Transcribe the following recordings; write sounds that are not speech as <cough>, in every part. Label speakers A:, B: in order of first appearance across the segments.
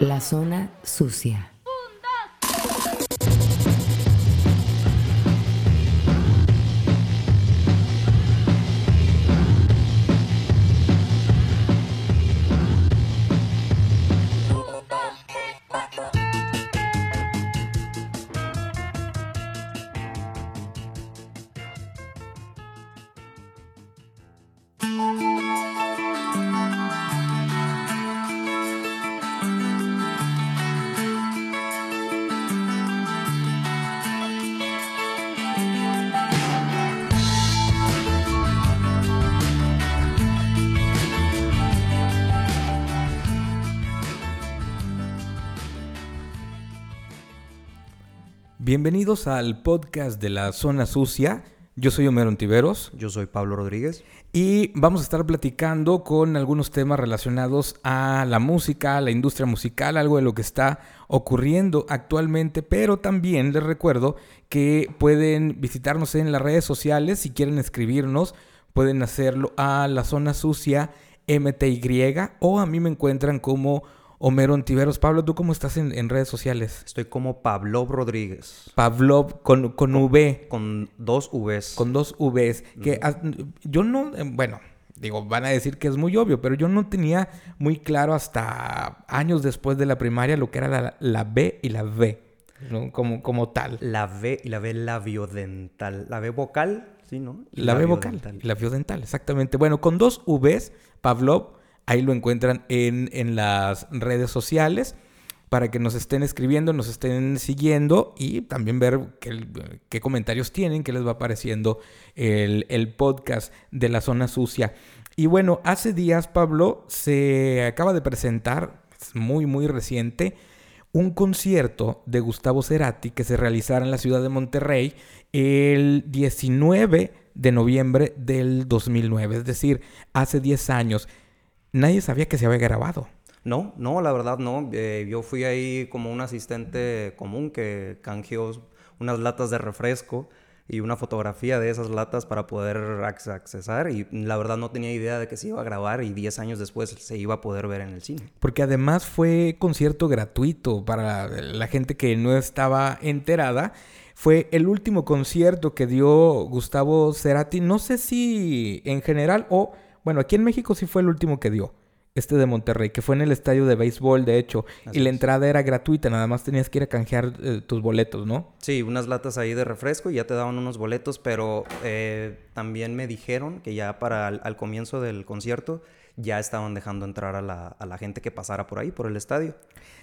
A: La zona sucia.
B: Bienvenidos al podcast de la Zona Sucia. Yo soy Homero Ontiveros.
C: Yo soy Pablo Rodríguez.
B: Y vamos a estar platicando con algunos temas relacionados a la música, a la industria musical, algo de lo que está ocurriendo actualmente, pero también les recuerdo que pueden visitarnos en las redes sociales, si quieren escribirnos, pueden hacerlo a la Zona Sucia MTY o a mí me encuentran como Homero Ontiveros. Pablo, ¿tú cómo estás en, redes sociales?
C: Estoy como Pablo Rodríguez.
B: Pablo con, con, V.
C: Con dos Vs.
B: Con dos Vs. Que yo no, eh, bueno, digo, van a decir que es muy obvio, pero yo no tenía muy claro hasta años después de la primaria lo que era la, la B y la V. ¿no? Como, como tal.
C: La V y la V labiodental. La V vocal, sí, ¿no?
B: la V vocal. La labiodental, exactamente. Bueno, con dos Vs, Pavlov Ahí lo encuentran en, las redes sociales para que nos estén escribiendo, nos estén siguiendo y también ver qué, comentarios tienen, qué les va apareciendo el, el, podcast de la zona sucia. Y bueno, hace días, Pablo, se acaba de presentar, es muy, muy reciente, un concierto de Gustavo Cerati que se realizará en la ciudad de Monterrey el 19 de noviembre del 2009, es decir, hace 10 años nadie sabía que se había grabado.
C: No, no, la verdad no. Eh, yo fui ahí como un asistente común que canjeó unas latas de refresco y una fotografía de esas latas para poder accesar y la verdad no tenía idea de que se iba a grabar y 10 años después se iba a poder ver en el cine.
B: Porque además fue concierto gratuito para la gente que no estaba enterada. Fue el último concierto que dio Gustavo Cerati, no sé si en general o bueno, aquí en México sí fue el último que dio. Este de Monterrey, que fue en el estadio de béisbol, de hecho. y la entrada era gratuita, nada más tenías que ir a canjear eh, tus boletos, ¿no?
C: Sí, unas latas ahí de refresco y ya te daban unos boletos, pero eh, también me dijeron que ya para al, comienzo del concierto ya estaban dejando entrar a la, gente que pasara por ahí, por el estadio.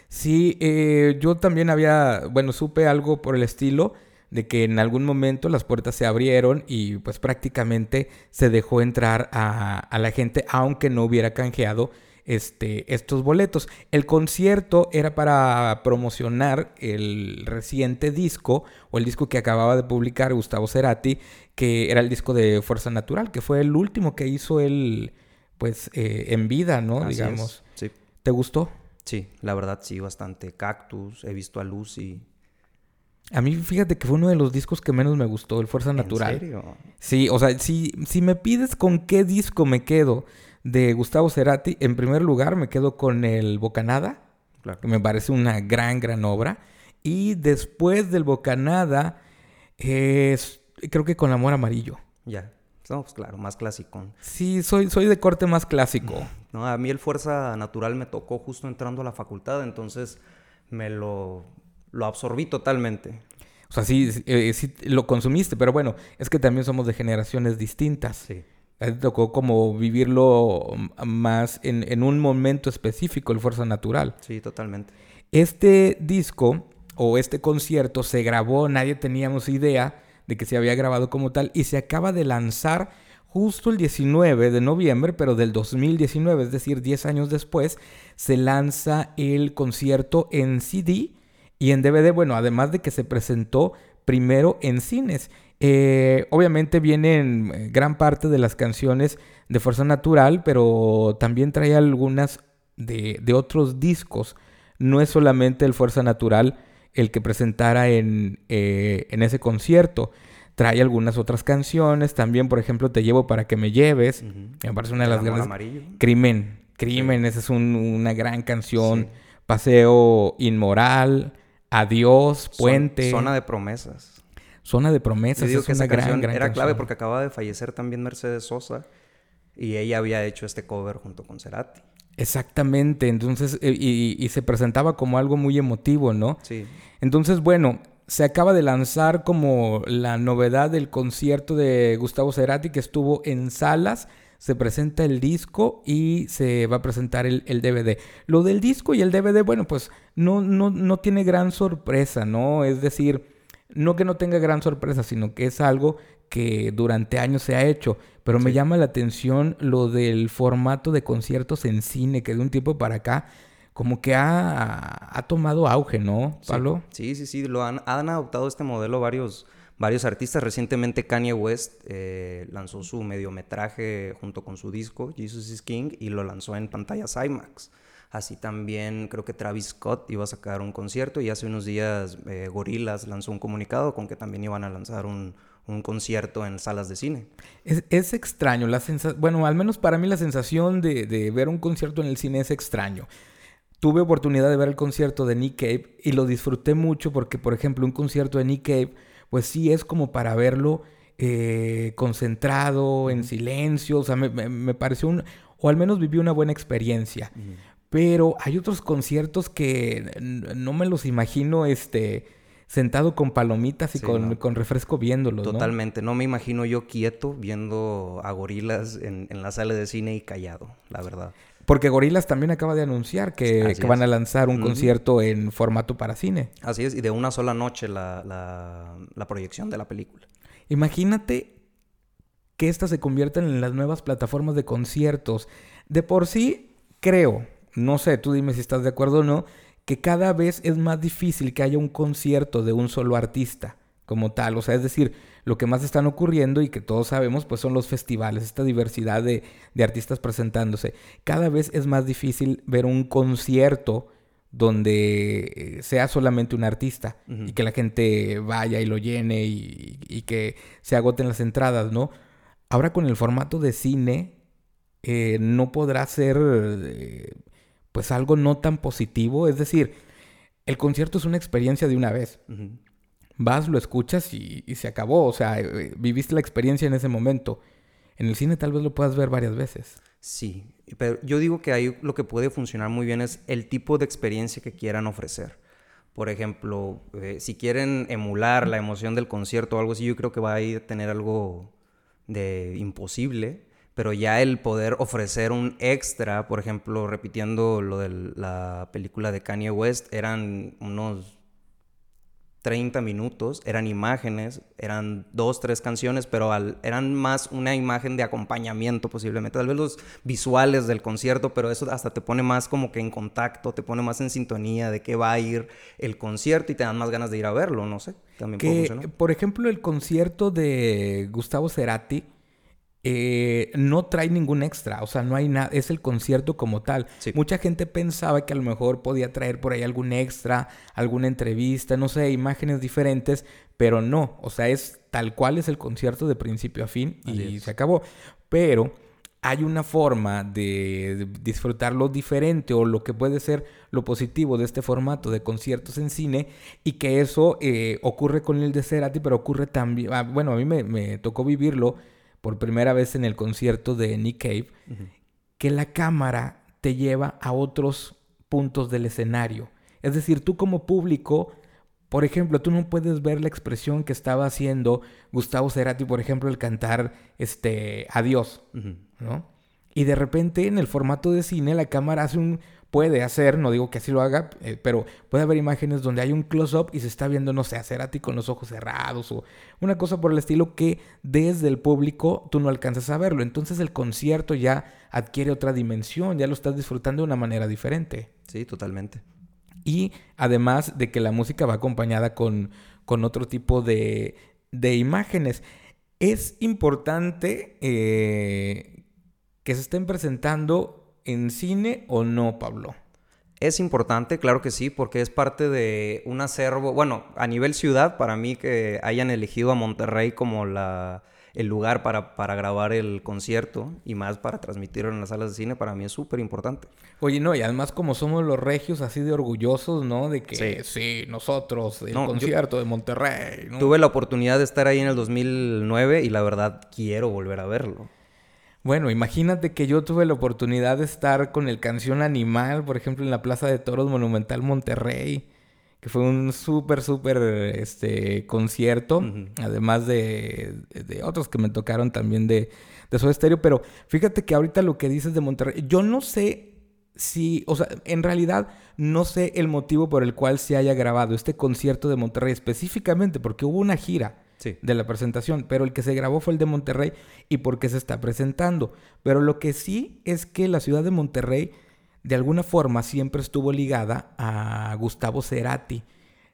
B: Sí, eh, yo también había, bueno, supe algo por el estilo de que en algún momento las puertas se abrieron y pues prácticamente se dejó entrar a, la gente aunque no hubiera canjeado este, estos boletos. El concierto era para promocionar el reciente disco o el disco que acababa de publicar Gustavo Cerati, que era el disco de Fuerza Natural, que fue el último que hizo él pues eh, en vida, ¿no? Digamos.
C: Sí.
B: ¿Te gustó?
C: Sí, la verdad sí, bastante. Cactus, he visto a Lucy.
B: A mí, fíjate que fue uno de los discos que menos me gustó, el Fuerza Natural.
C: ¿En serio?
B: Sí, o sea, si, si me pides con qué disco me quedo de Gustavo Cerati, en primer lugar me quedo con el Bocanada, que me parece una gran, gran obra. Y después del Bocanada, es, creo que con Amor Amarillo.
C: Ya. No, pues claro, más clásico.
B: Sí, soy, soy de corte más clásico.
C: No, a mí el Fuerza Natural me tocó justo entrando a la facultad, entonces me lo, lo absorbí totalmente.
B: O sea, sí, eh, sí, lo consumiste, pero bueno, es que también somos de generaciones distintas.
C: Sí.
B: te tocó como vivirlo más en, en, un momento específico, el Fuerza Natural.
C: Sí, totalmente.
B: Este disco o este concierto se grabó, nadie teníamos idea de que se había grabado como tal y se acaba de lanzar justo el 19 de noviembre, pero del 2019, es decir, 10 años después, se lanza el concierto en CD y en DVD, bueno, además de que se presentó primero en cines. Eh, obviamente vienen eh, gran parte de las canciones de Fuerza Natural, pero también trae algunas de, otros discos. No es solamente el Fuerza Natural el que presentara en, eh, en, ese concierto. Trae algunas otras canciones. También, por ejemplo, Te llevo para que me lleves. Me parece una de las grandes. Crimen. Crimen, esa es una gran canción Paseo Inmoral, Adiós, Puente.
C: Zona de promesas.
B: Zona de promesas.
C: Yo digo
B: es
C: que
B: una
C: esa
B: gran,
C: canción
B: gran
C: era clave porque acaba de fallecer también Mercedes Sosa y ella había hecho este cover junto con Cerati.
B: Exactamente, entonces, eh, y, y se presentaba como algo muy emotivo, ¿no?
C: Sí.
B: Entonces, bueno, se acaba de lanzar como la novedad del concierto de Gustavo Cerati que estuvo en salas. Se presenta el disco y se va a presentar el, el DVD. Lo del disco y el DVD, bueno, pues no, no, no tiene gran sorpresa, ¿no? Es decir, no que no tenga gran sorpresa, sino que es algo que durante años se ha hecho. Pero me
C: Sí.
B: llama la atención lo del formato de conciertos en cine, que de un tiempo para acá como que ha, ha tomado auge, ¿no,
C: Sí.
B: Pablo?
C: Sí, sí, sí, lo han, han adoptado este modelo varios, varios artistas. Recientemente Kanye West eh, lanzó su mediometraje junto con su disco, Jesus is King, y lo lanzó en pantallas IMAX. Así también creo que Travis Scott iba a sacar un concierto y hace unos días eh, Gorillaz lanzó un comunicado con que también iban a lanzar un, un concierto en salas de cine.
B: Es, es extraño, la bueno, al menos para mí la sensación de, de ver un concierto en el cine es extraño. Tuve oportunidad de ver el concierto de Nick Cave y lo disfruté mucho porque, por ejemplo, un concierto de Nick Cave, pues sí es como para verlo eh, concentrado, en silencio, o sea, me, me- me pareció un, o al menos viví una buena experiencia. Pero hay otros conciertos que no me los imagino, este, sentado con palomitas y
C: Sí,
B: con,
C: no.
B: con refresco viéndolos, ¿no?
C: Totalmente, ¿no? me imagino yo quieto viendo a gorilas en, en la sala de cine y callado, la verdad.
B: Porque Gorilas también acaba de anunciar que, van a lanzar un concierto en formato para cine.
C: Así es, y de una sola noche la, la- la proyección de la película.
B: Imagínate que estas se conviertan en las nuevas plataformas de conciertos. De por sí, creo, no sé, tú dime si estás de acuerdo o no, que cada vez es más difícil que haya un concierto de un solo artista como tal. O sea, es decir, lo que más están ocurriendo y que todos sabemos, pues son los festivales, esta diversidad de, de artistas presentándose. Cada vez es más difícil ver un concierto donde eh, sea solamente un artista y que la gente vaya y lo llene y, y que se agoten las entradas, ¿no? Ahora con el formato de cine eh, no podrá ser eh, pues algo no tan positivo, es decir, el concierto es una experiencia de una vez.
C: Ujú.
B: Vas, lo escuchas y, y se acabó, o sea, eh, viviste la experiencia en ese momento. En el cine tal vez lo puedas ver varias veces.
C: Sí, pero yo digo que ahí lo que puede funcionar muy bien es el tipo de experiencia que quieran ofrecer. Por ejemplo, eh, si quieren emular la emoción del concierto o algo así, yo creo que va a ir a tener algo de imposible, pero ya el poder ofrecer un extra, por ejemplo, repitiendo lo de la película de Kanye West, eran unos 30 minutos, eran imágenes, eran dos, tres canciones, pero al- eran más una imagen de acompañamiento posiblemente, tal vez los visuales del concierto, pero eso hasta te pone más como que en contacto, te pone más en sintonía de qué va a ir el concierto y te dan más ganas de ir a verlo, no sé, también puede
B: Que,
C: funcionar.
B: por ejemplo, el concierto de Gustavo Cerati eh, no trae ningún extra, o sea, no hay nada, es el concierto como tal.
C: Sí.
B: Mucha gente pensaba que a lo mejor podía traer por ahí algún extra, alguna entrevista, no sé, imágenes diferentes, pero no, o sea, es tal cual es el concierto de principio a fin
C: Así
B: y
C: es.
B: se acabó. Pero hay una forma de disfrutarlo diferente o lo que puede ser lo positivo de este formato de conciertos en cine y que eso eh, ocurre con el de Cerati, pero ocurre también, ah, bueno, a mí me, me tocó vivirlo por primera vez en el concierto de Nick Cave, que la cámara te lleva a otros puntos del escenario. Es decir, tú como público, por ejemplo, tú no puedes ver la expresión que estaba haciendo Gustavo Cerati, por ejemplo, el cantar este Adiós. ¿no? Y de repente en el formato de cine la cámara hace un puede hacer, no digo que así lo haga, eh, pero puede haber imágenes donde hay un close-up y se está viendo, no sé, a Cerati con los ojos cerrados o una cosa por el estilo que desde el público tú no alcanzas a verlo. Entonces el concierto ya adquiere otra dimensión, ya lo estás disfrutando de una manera diferente.
C: Sí, totalmente.
B: Y además de que la música va acompañada con, con otro tipo de, de imágenes. Es importante eh, que se estén presentando en cine o no, Pablo.
C: Es importante, claro que sí, porque es parte de un acervo, bueno, a nivel ciudad, para mí que hayan elegido a Monterrey como la, el lugar para, para grabar el concierto y más para transmitirlo en las salas de cine, para mí es súper importante.
B: Oye, no, y además como somos los regios así de orgullosos, ¿no? De que sí, nosotros, el concierto de Monterrey.
C: Tuve la oportunidad de estar ahí en el 2009 y la verdad quiero volver a verlo.
B: Bueno, imagínate que yo tuve la oportunidad de estar con el Canción Animal, por ejemplo, en la Plaza de Toros Monumental Monterrey que fue un súper, súper este, concierto, además de, de, otros que me tocaron también de, de Soda Stereo. Pero fíjate que ahorita lo que dices de Monterrey, yo no sé si, o sea, en realidad no sé el motivo por el cual se haya grabado este concierto de Monterrey específicamente, porque hubo una gira. De la presentación, pero el que se grabó fue el de Monterrey y porque se está presentando. Pero lo que sí es que la ciudad de Monterrey de alguna forma siempre estuvo ligada a Gustavo Cerati.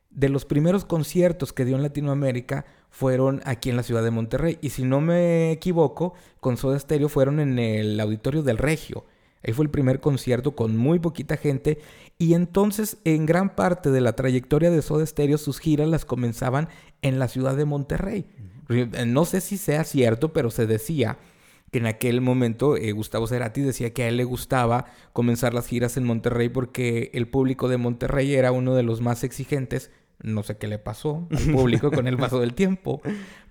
B: De los primeros conciertos que dio en Latinoamérica fueron aquí en la ciudad de Monterrey. Y si no me equivoco, con Soda Stereo fueron en el Auditorio del Regio. Ahí fue el primer concierto con muy poquita gente. Y entonces, en gran parte de la trayectoria de Soda Stereo, sus giras las comenzaban en la ciudad de Monterrey. No sé si sea cierto, pero se decía que en aquel momento eh, Gustavo Cerati decía que a él le gustaba comenzar las giras en Monterrey porque el público de Monterrey era uno de los más exigentes. No sé qué le pasó al <laughs> público con el paso del tiempo,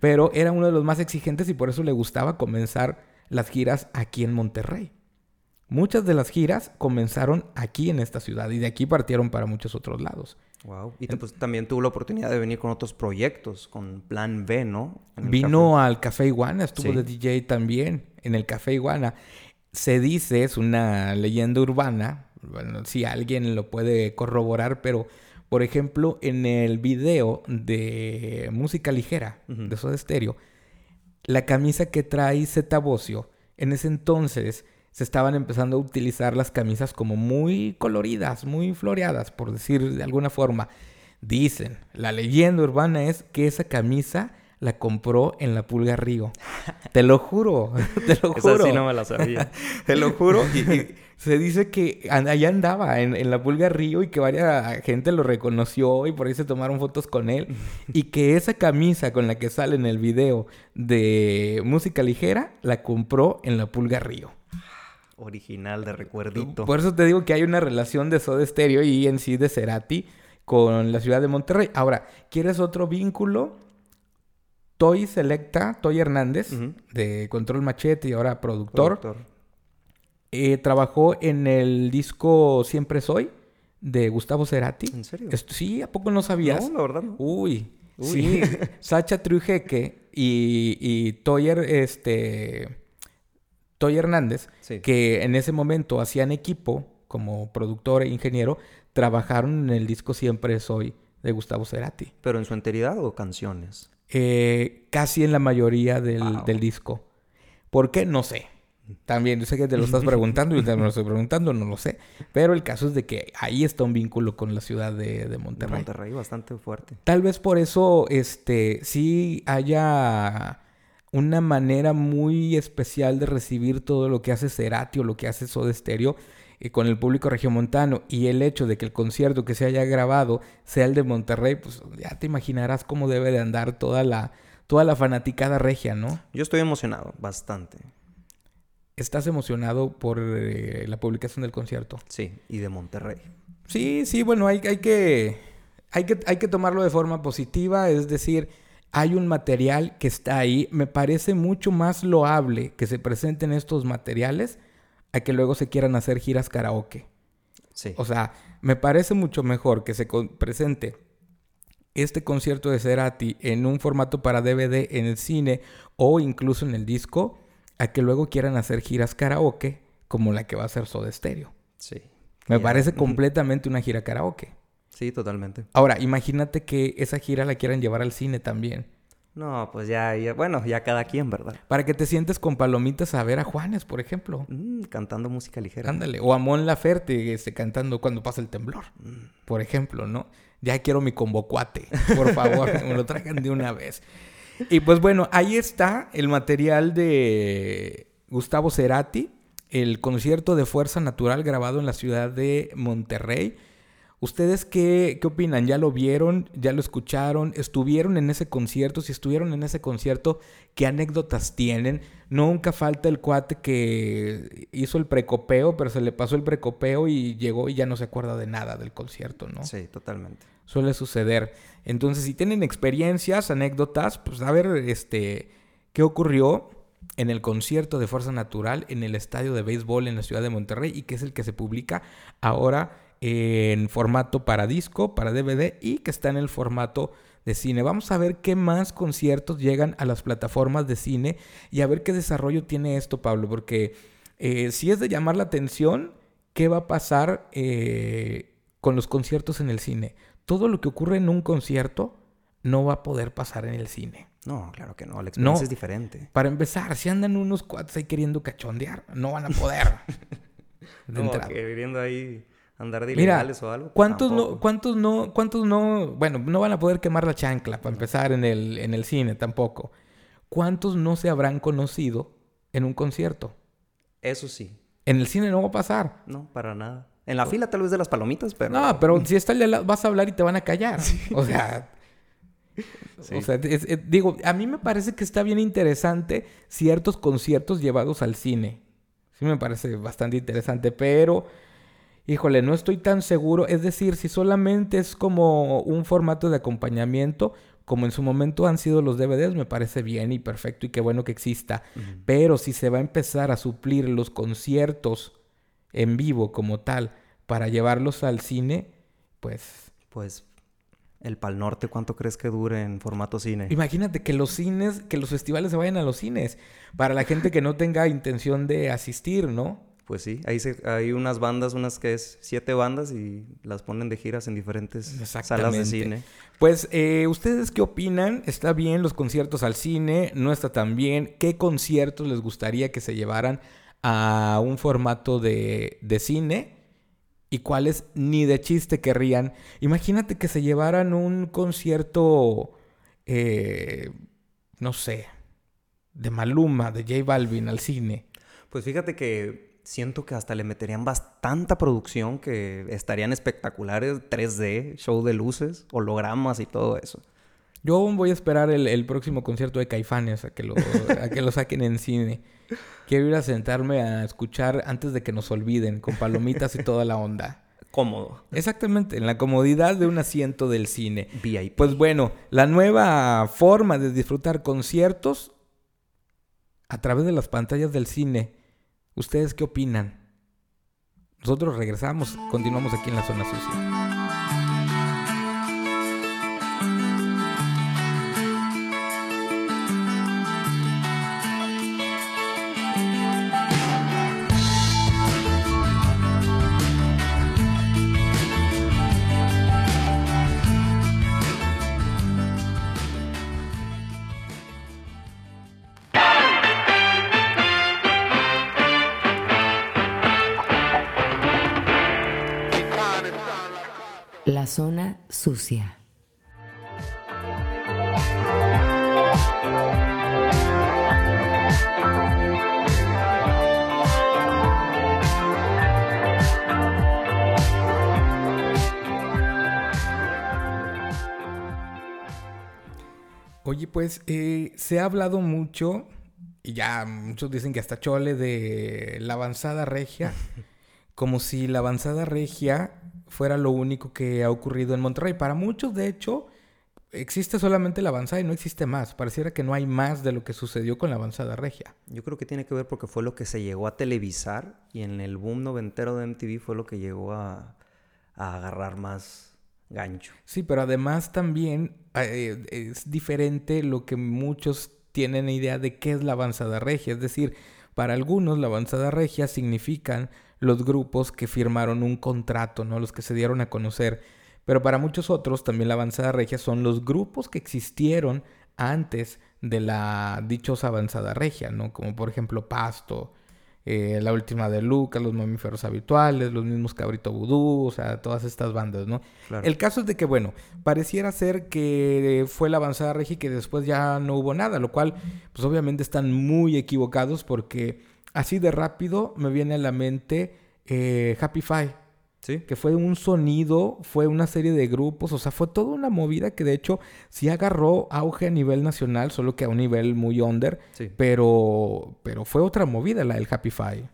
B: pero era uno de los más exigentes y por eso le gustaba comenzar las giras aquí en Monterrey. Muchas de las giras comenzaron aquí en esta ciudad y de aquí partieron para muchos otros lados.
C: Wow. Y pues, también tuvo la oportunidad de venir con otros proyectos, con Plan B, ¿no?
B: Vino al Café Iguana, estuvo de DJ también en el Café Iguana. Se dice, es una leyenda urbana, bueno, si alguien lo puede corroborar, pero por ejemplo, en el video de música ligera de Soda Stereo, la camisa que trae Zeta Bocio, en ese entonces se estaban empezando a utilizar las camisas como muy coloridas, muy floreadas, por decir de alguna forma. Dicen, la leyenda urbana es que esa camisa la compró en la Pulga Río. <laughs> Te lo juro, <laughs> te lo juro.
C: Esa sí no me la sabía. <laughs>
B: te lo juro. Y, se dice que allá andaba en, en, la Pulga Río y que varias gente lo reconoció y por ahí se tomaron fotos con él. y que esa camisa con la que sale en el video de música ligera la compró en la Pulga Río
C: original de recuerdito.
B: Por eso te digo que hay una relación de Soda Stereo y en sí de Cerati con la ciudad de Monterrey. Ahora, ¿quieres otro vínculo? Toy Selecta, Toy Hernández, de Control Machete y ahora productor. Eh, trabajó en el disco Siempre Soy de Gustavo Cerati.
C: ¿En serio?
B: sí, ¿a poco no sabías?
C: No, la verdad no.
B: Uy. Sí, <laughs> Sacha Trujeque y, y Toyer, este Toy Hernández, que en ese momento hacían equipo como productor e ingeniero, trabajaron en el disco Siempre Soy de Gustavo Cerati.
C: ¿Pero en su enteridad o canciones?
B: Eh, casi en la mayoría del, del, disco. ¿Por qué? No sé. También, yo sé que te lo estás <laughs> preguntando y te lo estoy preguntando, no lo sé. Pero el caso es de que ahí está un vínculo con la ciudad de, de Monterrey. De
C: Monterrey bastante fuerte.
B: Tal vez por eso, este, sí haya una manera muy especial de recibir todo lo que hace Cerati o lo que hace Soda Stereo eh, con el público regiomontano y el hecho de que el concierto que se haya grabado sea el de Monterrey, pues ya te imaginarás cómo debe de andar toda la, toda la fanaticada regia, ¿no?
C: Yo estoy emocionado, bastante.
B: ¿Estás emocionado por eh, la publicación del concierto?
C: Sí, y de Monterrey.
B: Sí, sí, bueno, hay, hay, que, hay, que, hay que tomarlo de forma positiva, es decir hay un material que está ahí. Me parece mucho más loable que se presenten estos materiales a que luego se quieran hacer giras karaoke.
C: Sí.
B: O sea, me parece mucho mejor que se presente este concierto de Cerati en un formato para DVD en el cine o incluso en el disco a que luego quieran hacer giras karaoke como la que va a hacer Soda Stereo.
C: Sí.
B: Me parece completamente una gira karaoke.
C: Sí, totalmente.
B: Ahora, imagínate que esa gira la quieran llevar al cine también.
C: No, pues ya, bueno, ya cada quien, ¿verdad?
B: Para que te sientes con palomitas a ver a Juanes, por ejemplo.
C: Mm, cantando música ligera.
B: Ándale. O a Mon Laferte este, cantando cuando pasa el temblor, mm. por ejemplo, ¿no? Ya quiero mi convocuate, por favor, <laughs> me lo traigan de una vez. Y pues bueno, ahí está el material de Gustavo Cerati, el concierto de Fuerza Natural grabado en la ciudad de Monterrey ¿Ustedes qué, qué opinan? ¿Ya lo vieron? ¿Ya lo escucharon? ¿Estuvieron en ese concierto? Si estuvieron en ese concierto, ¿qué anécdotas tienen? Nunca falta el cuate que hizo el precopeo, pero se le pasó el precopeo y llegó y ya no se acuerda de nada del concierto, ¿no?
C: Sí, totalmente.
B: Suele suceder. Entonces, si tienen experiencias, anécdotas, pues a ver, este, qué ocurrió en el concierto de Fuerza Natural en el estadio de béisbol en la ciudad de Monterrey y que es el que se publica ahora en formato para disco, para DVD y que está en el formato de cine. Vamos a ver qué más conciertos llegan a las plataformas de cine y a ver qué desarrollo tiene esto, Pablo, porque eh, si es de llamar la atención, ¿qué va a pasar eh, con los conciertos en el cine? Todo lo que ocurre en un concierto no va a poder pasar en el cine.
C: No, claro que no. La experiencia es diferente.
B: Para empezar, si andan unos cuates ahí queriendo cachondear, no van a poder. <laughs>
C: no, que queriendo ahí andar de ilegales o algo.
B: ¿cuántos no, ¿Cuántos no, cuántos no, bueno, no van a poder quemar la chancla para empezar en el, en el cine tampoco? ¿Cuántos no se habrán conocido en un concierto?
C: Eso sí.
B: En el cine no va a pasar.
C: No, para nada. En la fila tal vez de las palomitas, pero...
B: No, pero si está vas a hablar y te van a callar. O sea... O sea, digo, a mí me parece que está bien interesante ciertos conciertos llevados al cine. Sí me parece bastante interesante, pero híjole, no estoy tan seguro. Es decir, si solamente es como un formato de acompañamiento, como en su momento han sido los DVDs, me parece bien y perfecto y qué bueno que exista. Pero si se va a empezar a suplir los conciertos en vivo como tal para llevarlos al cine, pues...
C: Pues el Pal Norte, ¿cuánto crees que dure en formato cine?
B: Imagínate que los cines, que los festivales se vayan a los cines, para la gente que no tenga intención de asistir, ¿no?
C: Pues sí, ahí hay unas bandas, unas que es siete bandas y las ponen de giras en diferentes salas de cine.
B: Pues, eh, ¿ustedes qué opinan? ¿Está bien los conciertos al cine? ¿No está tan bien? ¿Qué conciertos les gustaría que se llevaran a un formato de, de cine? ¿Y cuáles ni de chiste querrían? Imagínate que se llevaran un concierto, eh, no sé, de Maluma, de J Balvin al cine.
C: Pues fíjate que siento que hasta le meterían bastante producción que estarían espectaculares, 3D, show de luces, hologramas y todo eso.
B: Yo voy a esperar el, próximo concierto de Caifanes a que, lo, <laughs> a que lo saquen en cine. Quiero ir a sentarme a escuchar antes de que nos olviden, con palomitas y toda la onda.
C: Cómodo.
B: Exactamente, en la comodidad de un asiento del cine. VIP. Pues bueno, la nueva forma de disfrutar conciertos a través de las pantallas del cine ¿Ustedes qué opinan? Nosotros regresamos, continuamos aquí en la zona sucia. Oye, pues eh, se ha hablado mucho, y ya muchos dicen que hasta chole, de la avanzada regia, como si la avanzada regia fuera lo único que ha ocurrido en Monterrey. Para muchos, de hecho, existe solamente la avanzada y no existe más. Pareciera que no hay más de lo que sucedió con la avanzada regia.
C: Yo creo que tiene que ver porque fue lo que se llegó a televisar y en el boom noventero de MTV fue lo que llegó a, agarrar más gancho.
B: Sí, pero además también eh, es diferente lo que muchos tienen idea de qué es la avanzada regia. Es decir, para algunos la avanzada regia significan los grupos que firmaron un contrato, ¿no? Los que se dieron a conocer. Pero para muchos otros, también la avanzada regia son los grupos que existieron antes de la dichosa avanzada regia, ¿no? Como por ejemplo Pasto, eh, la última de Lucas, los mamíferos habituales, los mismos Cabrito Vudú, o sea, todas estas bandas, ¿no? El caso es de que, bueno, pareciera ser que fue la avanzada regia y que después ya no hubo nada, lo cual, pues obviamente están muy equivocados porque Así de rápido me viene a la mente eh, Happy Five.
C: Sí.
B: que fue un sonido, fue una serie de grupos, o sea, fue toda una movida que de hecho sí agarró auge a nivel nacional, solo que a un nivel muy under,
C: Sí.
B: pero, pero fue otra movida la del Happy Five.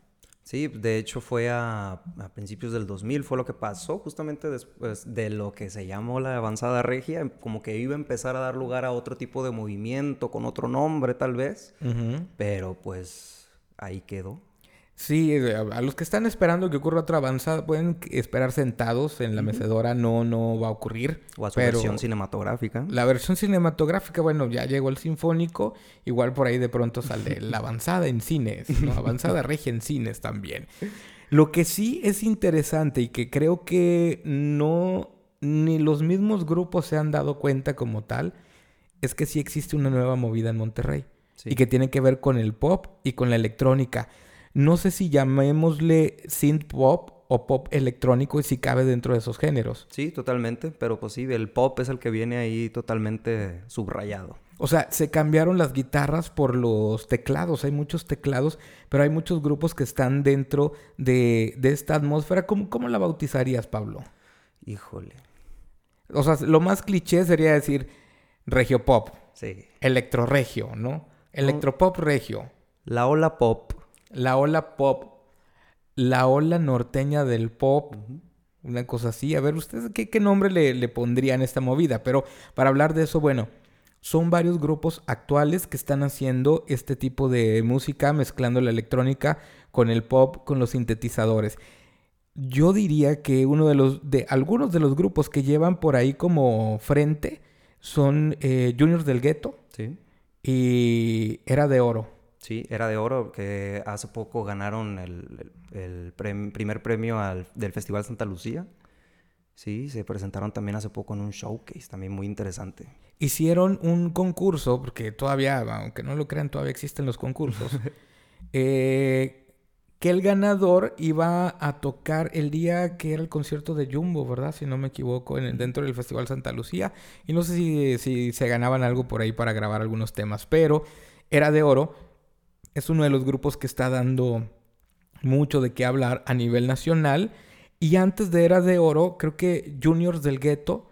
C: Sí, de hecho fue a, a principios del 2000, fue lo que pasó justamente después de lo que se llamó la avanzada regia, como que iba a empezar a dar lugar a otro tipo de movimiento, con otro nombre tal vez, pero pues ahí quedó.
B: Sí, eh, a a los que están esperando que ocurra otra avanzada pueden esperar sentados en la mecedora, no, no va a ocurrir.
C: O a su
B: pero
C: versión cinematográfica.
B: La versión cinematográfica, bueno, ya llegó el sinfónico, igual por ahí de pronto sale <laughs> la avanzada en cines, ¿no? Avanzada regia en cines también. Lo que sí es interesante y que creo que no, ni los mismos grupos se han dado cuenta como tal, es que sí existe una nueva movida en Monterrey.
C: Sí.
B: Y que tiene que ver con el pop y con la electrónica. No sé si llamémosle synth pop o pop electrónico y si cabe dentro de esos géneros.
C: Sí, totalmente, pero pues sí, el pop es el que viene ahí totalmente subrayado.
B: O sea, se cambiaron las guitarras por los teclados. Hay muchos teclados, pero hay muchos grupos que están dentro de, de esta atmósfera. ¿Cómo, ¿Cómo la bautizarías, Pablo?
C: Híjole.
B: O sea, lo más cliché sería decir regio pop,
C: Sí.
B: electroregio, ¿no? Electropop regio,
C: La ola pop.
B: la ola pop, la ola norteña del pop, una cosa así. A ver, ¿ustedes qué, qué nombre le, le pondrían a esta movida? Pero para hablar de eso, bueno, son varios grupos actuales que están haciendo este tipo de música, mezclando la electrónica con el pop, con los sintetizadores. Yo diría que uno de los, de algunos de los grupos que llevan por ahí como frente son eh, Juniors del Gueto
C: Sí.
B: Y Era de Oro.
C: Sí, era de oro, que hace poco ganaron el, primer premio al- del Festival Santa Lucía. Sí, se presentaron también hace poco en un showcase, también muy interesante.
B: hicieron un concurso, porque todavía, aunque no lo crean, todavía existen los concursos, <laughs> eh, que el ganador iba a tocar el día que era el concierto de Jumbo, ¿verdad? Si no me equivoco, en el- dentro del Festival Santa Lucía. Y no sé si, se ganaban algo por ahí para grabar algunos temas, pero era de oro. Es uno de los grupos que está dando mucho de qué hablar a nivel nacional. Y antes de Era de Oro, creo que Juniors del Gueto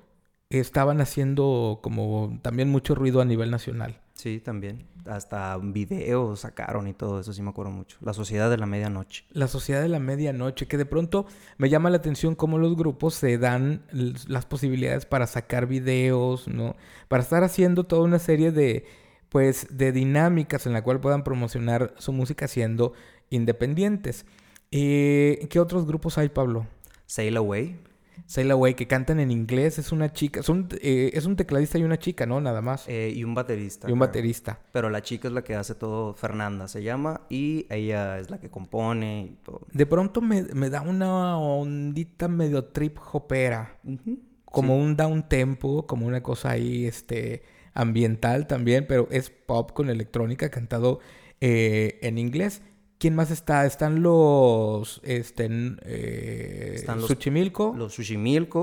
B: estaban haciendo como también mucho ruido a nivel nacional.
C: Sí, también. Hasta videos sacaron y todo eso, sí me acuerdo mucho. La Sociedad de la Medianoche.
B: La Sociedad de la Medianoche, que de pronto me llama la atención cómo los grupos se dan las posibilidades para sacar videos, ¿no? Para estar haciendo toda una serie de, pues, de dinámicas en la cual puedan promocionar su música siendo independientes. Eh, ¿Qué otros grupos hay, Pablo?
C: Sail Away.
B: Sail Away, que cantan en inglés, es una chica, son, eh, es un tecladista y una chica, ¿no? Nada más.
C: eh, y un baterista.
B: y un baterista.
C: Pero la chica es la que hace todo, Fernanda se llama, y ella es la que compone y todo.
B: De pronto me, me da una ondita medio trip hopera. Como un down tempo, como una cosa ahí este ambiental también, pero es pop con electrónica cantado eh, en inglés. ¿Quién más está? Están los este eh,
C: Están los-
B: Xochimilco.
C: Los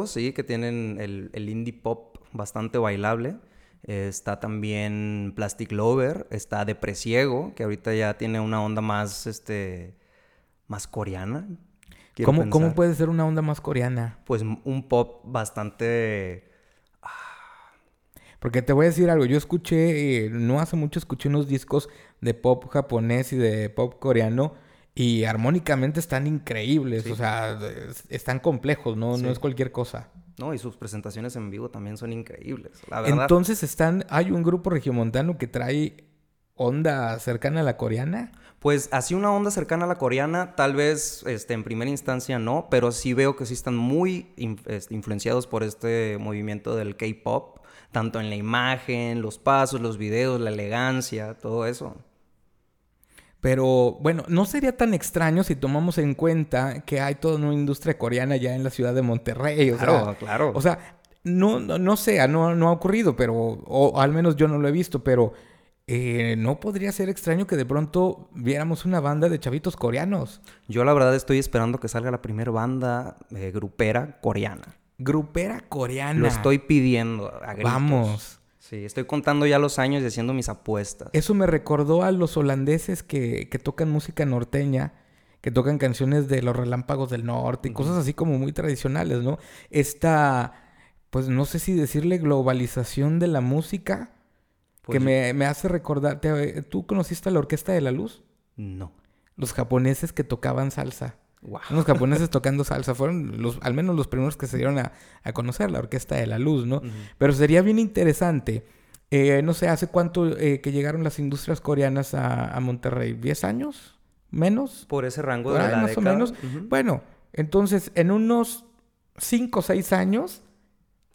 C: sí, que tienen el, el indie pop bastante bailable. Eh, está también Plastic Lover, está Depresiego, que ahorita ya tiene una onda más, este, más coreana.
B: ¿Cómo, cómo puede ser una onda más coreana?
C: Pues un pop bastante...
B: Porque te voy a decir algo, yo escuché, eh, no hace mucho escuché unos discos de pop japonés y de pop coreano y armónicamente están increíbles,
C: Sí.
B: o sea, es- están complejos, ¿no?
C: Sí.
B: No es cualquier cosa.
C: No, y sus presentaciones en vivo también son increíbles. La verdad,
B: Entonces están, hay un grupo regiomontano que trae onda cercana a la coreana.
C: Pues así una onda cercana a la coreana, tal vez este, en primera instancia no, pero sí veo que sí están muy in- este, influenciados por este movimiento del K-pop, tanto en la imagen, los pasos, los videos, la elegancia, todo eso.
B: Pero bueno, no sería tan extraño si tomamos en cuenta que hay toda una industria coreana ya en la ciudad de Monterrey. O
C: Claro,
B: sea,
C: claro.
B: O sea, no, no, no sé, no, no ha ocurrido, pero, o al menos yo no lo he visto, pero eh, no podría ser extraño que de pronto viéramos una banda de chavitos coreanos.
C: Yo la verdad estoy esperando que salga la primera banda eh, grupera coreana.
B: Grupera coreana.
C: Lo estoy pidiendo a gritos.
B: Vamos.
C: Sí, estoy contando ya los años y haciendo mis apuestas.
B: Eso me recordó a los holandeses que, que tocan música norteña, que tocan canciones de los relámpagos del norte y cosas así como muy tradicionales, ¿no? Esta, pues no sé si decirle globalización de la música,
C: Pues
B: que me, me hace recordar, ¿te- ¿tú conociste a la Orquesta de la Luz?
C: No.
B: Los japoneses que tocaban salsa.
C: Wow.
B: Unos japoneses tocando salsa. Fueron los, al menos los primeros que se dieron a, a conocer la Orquesta de la Luz, ¿no? Pero sería bien interesante. eh, no sé, ¿hace cuánto eh, que llegaron las industrias coreanas a, a Monterrey? ¿10 años? ¿Menos?
C: Por ese rango
B: Por
C: de
B: ahí,
C: la
B: más
C: década.
B: o menos. Bueno, entonces en unos 5 o 6 años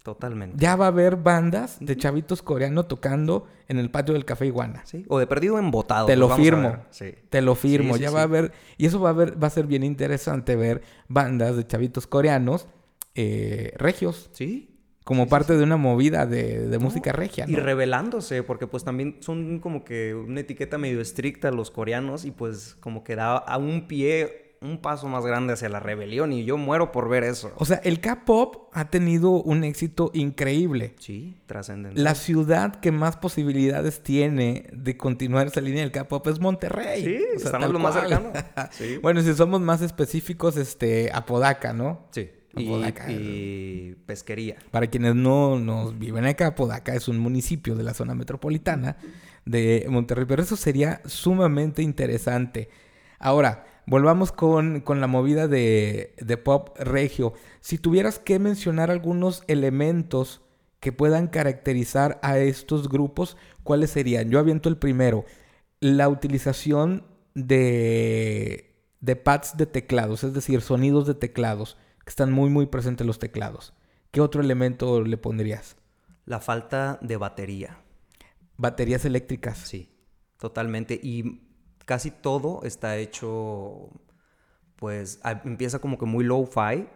C: Totalmente.
B: ya va a haber bandas de chavitos coreanos tocando en el patio del Café Iguana.
C: Sí. O de perdido embotado.
B: Te
C: pues
B: lo firmo.
C: Sí.
B: Te lo firmo,
C: Sí, sí,
B: ya va a haber, y eso va a ver, va a ser bien interesante ver bandas de chavitos coreanos eh, regios,
C: Sí.
B: como parte de una movida de, de
C: No,
B: música regia.
C: Y revelándose, porque pues también son como que una etiqueta medio estricta los coreanos y pues como que da a un pie, un paso más grande hacia la rebelión y yo muero por ver eso.
B: O sea, el K-pop ha tenido un éxito increíble.
C: Sí, trascendental.
B: La ciudad que más posibilidades tiene de continuar esa línea del K-pop es Monterrey.
C: Sí,
B: O sea,
C: estamos lo más cercano. <laughs> Sí.
B: bueno, si somos más específicos, este, Apodaca, ¿no?
C: Sí. Y,
B: Apodaca.
C: y pesquería.
B: Para quienes no nos viven acá, Apodaca es un municipio de la zona metropolitana de Monterrey, pero eso sería sumamente interesante. Ahora, volvamos con, con la movida de, de pop regio. Si tuvieras que mencionar algunos elementos que puedan caracterizar a estos grupos, ¿cuáles serían? Yo aviento el primero. La utilización de, de pads de teclados, es decir, sonidos de teclados, que están muy, muy presentes en los teclados. ¿Qué otro elemento le pondrías?
C: La falta de batería.
B: Baterías eléctricas.
C: Sí, totalmente. Y casi todo está hecho, pues a- empieza como que muy low-fi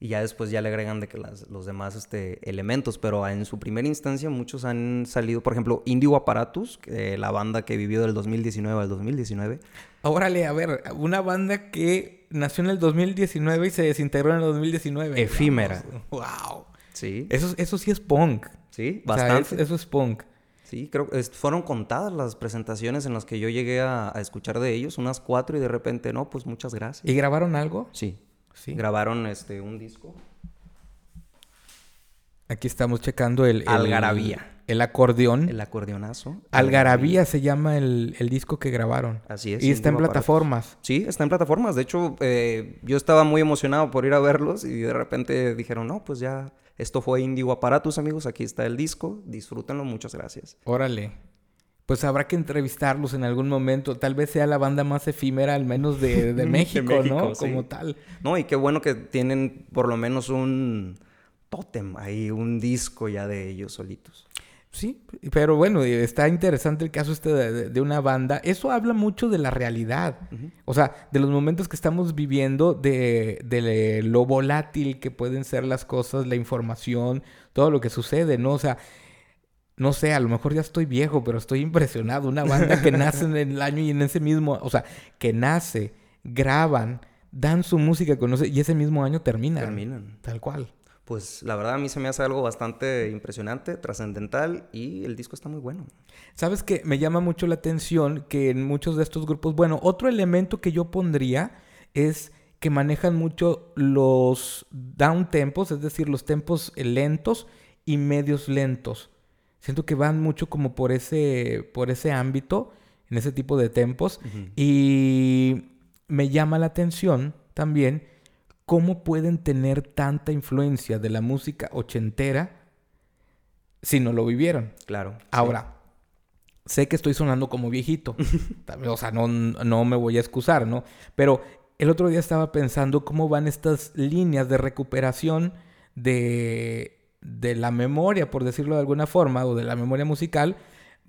C: y ya después ya le agregan de que las- los demás este, elementos, pero en su primera instancia muchos han salido, por ejemplo, Indio Apparatus, que, la banda que vivió del 2019 al 2019.
B: Órale, a ver, una banda que nació en el 2019 y se desintegró en el 2019.
C: Efímera.
B: ¡Wow!
C: Sí,
B: Eso, eso sí es punk.
C: sí,
B: O sea,
C: bastante.
B: es- eso es punk.
C: Sí, creo que fueron contadas las presentaciones en las que yo llegué a, a escuchar de ellos, unas cuatro y de repente, no, pues muchas gracias.
B: ¿Y grabaron algo?
C: Sí,
B: Sí.
C: grabaron este, un disco.
B: Aquí estamos checando el... el-
C: Algarabía.
B: El acordeón.
C: El acordeonazo.
B: Algarabía se llama el, el disco que grabaron.
C: Así es.
B: Y está en plataformas.
C: Sí, está en plataformas. De hecho, eh, yo estaba muy emocionado por ir a verlos y de repente dijeron, no, pues ya, esto fue Indigo Apparatus, amigos. Aquí está el disco. Disfrútenlo. Muchas gracias.
B: Órale. Pues habrá que entrevistarlos en algún momento. Tal vez sea la banda más efímera, al menos de, de <laughs>
C: De
B: México,
C: México,
B: ¿no?
C: sí.
B: Como tal.
C: No, y qué bueno que tienen por lo menos un tótem ahí, un disco ya de ellos solitos.
B: Sí, pero bueno, eh, está interesante el caso este de, una banda. Eso habla mucho de la realidad. O sea, de los momentos que estamos viviendo, de, de lo volátil que pueden ser las cosas, la información, todo lo que sucede, ¿no? O sea, no sé, a lo mejor ya estoy viejo, pero estoy impresionado. Una banda que <laughs> nace en el año y en ese mismo, o sea, que nace, graban, dan su música, conoce, y ese mismo año terminan.
C: Terminan.
B: Tal cual.
C: Pues la verdad a mí se me hace algo bastante impresionante, trascendental y el disco está muy bueno.
B: Sabes que me llama mucho la atención que en muchos de estos grupos, bueno, otro elemento que yo pondría es que manejan mucho los down tempos, es decir, los tempos lentos y medios lentos. Siento que van mucho como por ese, por ese ámbito, en ese tipo de tempos. Y me llama la atención también cómo pueden tener tanta influencia de la música ochentera si no lo vivieron.
C: Claro. sí.
B: Ahora, sé que estoy sonando como viejito. <laughs> o sea, no, no me voy a excusar, ¿no? Pero el otro día estaba pensando cómo van estas líneas de recuperación de, de la memoria, por decirlo de alguna forma, o de la memoria musical,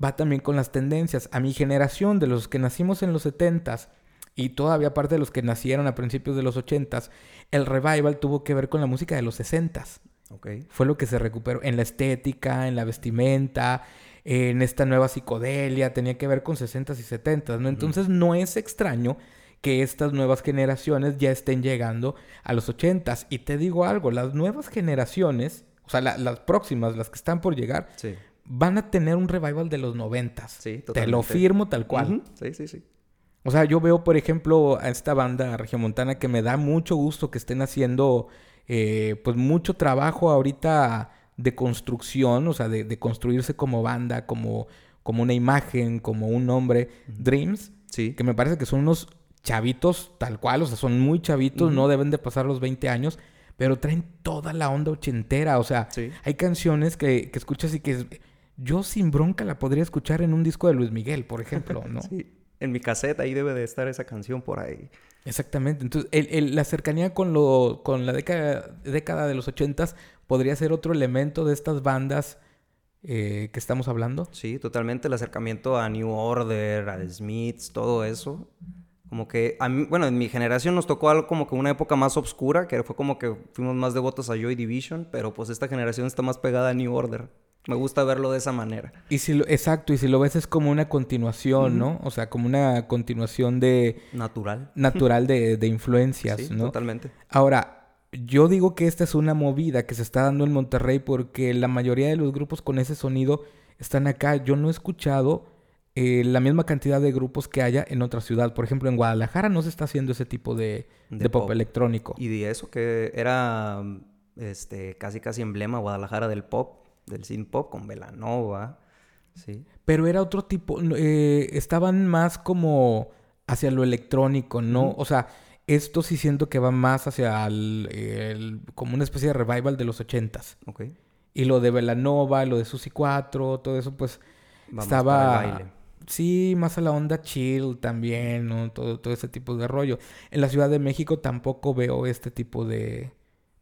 B: va también con las tendencias. A mi generación, de los que nacimos en los 70s y todavía parte de los que nacieron a principios de los 80s, el revival tuvo que ver con la música de los 60s
C: Ok.
B: fue lo que se recuperó en la estética, en la vestimenta, en esta nueva psicodelia, tenía que ver con 60s y 70s, ¿no? Entonces no es extraño que estas nuevas generaciones ya estén llegando a los 80s. Y te digo algo, las nuevas generaciones, o sea, la- las próximas, las que están por llegar,
C: Sí.
B: van a tener un revival de los 90s.
C: Sí,
B: Te lo firmo tal cual.
C: Sí, sí, sí.
B: O sea, yo veo, por ejemplo, a esta banda regiomontana que me da mucho gusto que estén haciendo, eh, pues, mucho trabajo ahorita de construcción, o sea, de, de construirse como banda, como, como una imagen, como un nombre. Dreams,
C: Sí.
B: que me parece que son unos chavitos tal cual, o sea, son muy chavitos, no deben de pasar los 20 años, pero traen toda la onda ochentera, o sea,
C: Sí.
B: hay canciones que, que escuchas y que es- yo sin bronca la podría escuchar en un disco de Luis Miguel, por ejemplo, ¿no? <laughs>
C: Sí. En mi cassette ahí debe de estar esa canción por ahí.
B: Exactamente. Entonces, el- el- la cercanía con, lo, con la década, década de los ochentas podría ser otro elemento de estas bandas eh, que estamos hablando.
C: Sí, totalmente el acercamiento a New Order, a Smiths, todo eso. Como que a mí, bueno, en mi generación nos tocó algo como que una época más oscura, que fue como que fuimos más devotos a Joy Division, pero pues esta generación está más pegada a New Order. Me gusta verlo de esa manera.
B: Y si lo, exacto, y si lo ves es como una continuación, ¿no? O sea, como una continuación de
C: Natural.
B: natural de, de <laughs> influencias,
C: Sí,
B: ¿no?
C: totalmente.
B: Ahora, yo digo que esta es una movida que se está dando en Monterrey porque la mayoría de los grupos con ese sonido están acá. Yo no he escuchado eh, la misma cantidad de grupos que haya en otra ciudad. Por ejemplo, en Guadalajara no se está haciendo ese tipo de,
C: De
B: de pop,
C: pop.
B: electrónico.
C: Y de eso que era este casi casi emblema Guadalajara del pop, del synth pop con Velanova. Sí.
B: Pero era otro tipo, eh, estaban más como hacia lo electrónico, ¿no? O sea, esto sí siento que va más hacia el, el- como una especie de revival de los ochentas.
C: Ok.
B: Y lo de Velanova, lo de Susi 4, todo eso, pues
C: Va más
B: estaba...
C: para el baile.
B: Sí, más a la onda chill también, ¿no? Todo, todo ese tipo de rollo. En la Ciudad de México tampoco veo este tipo de,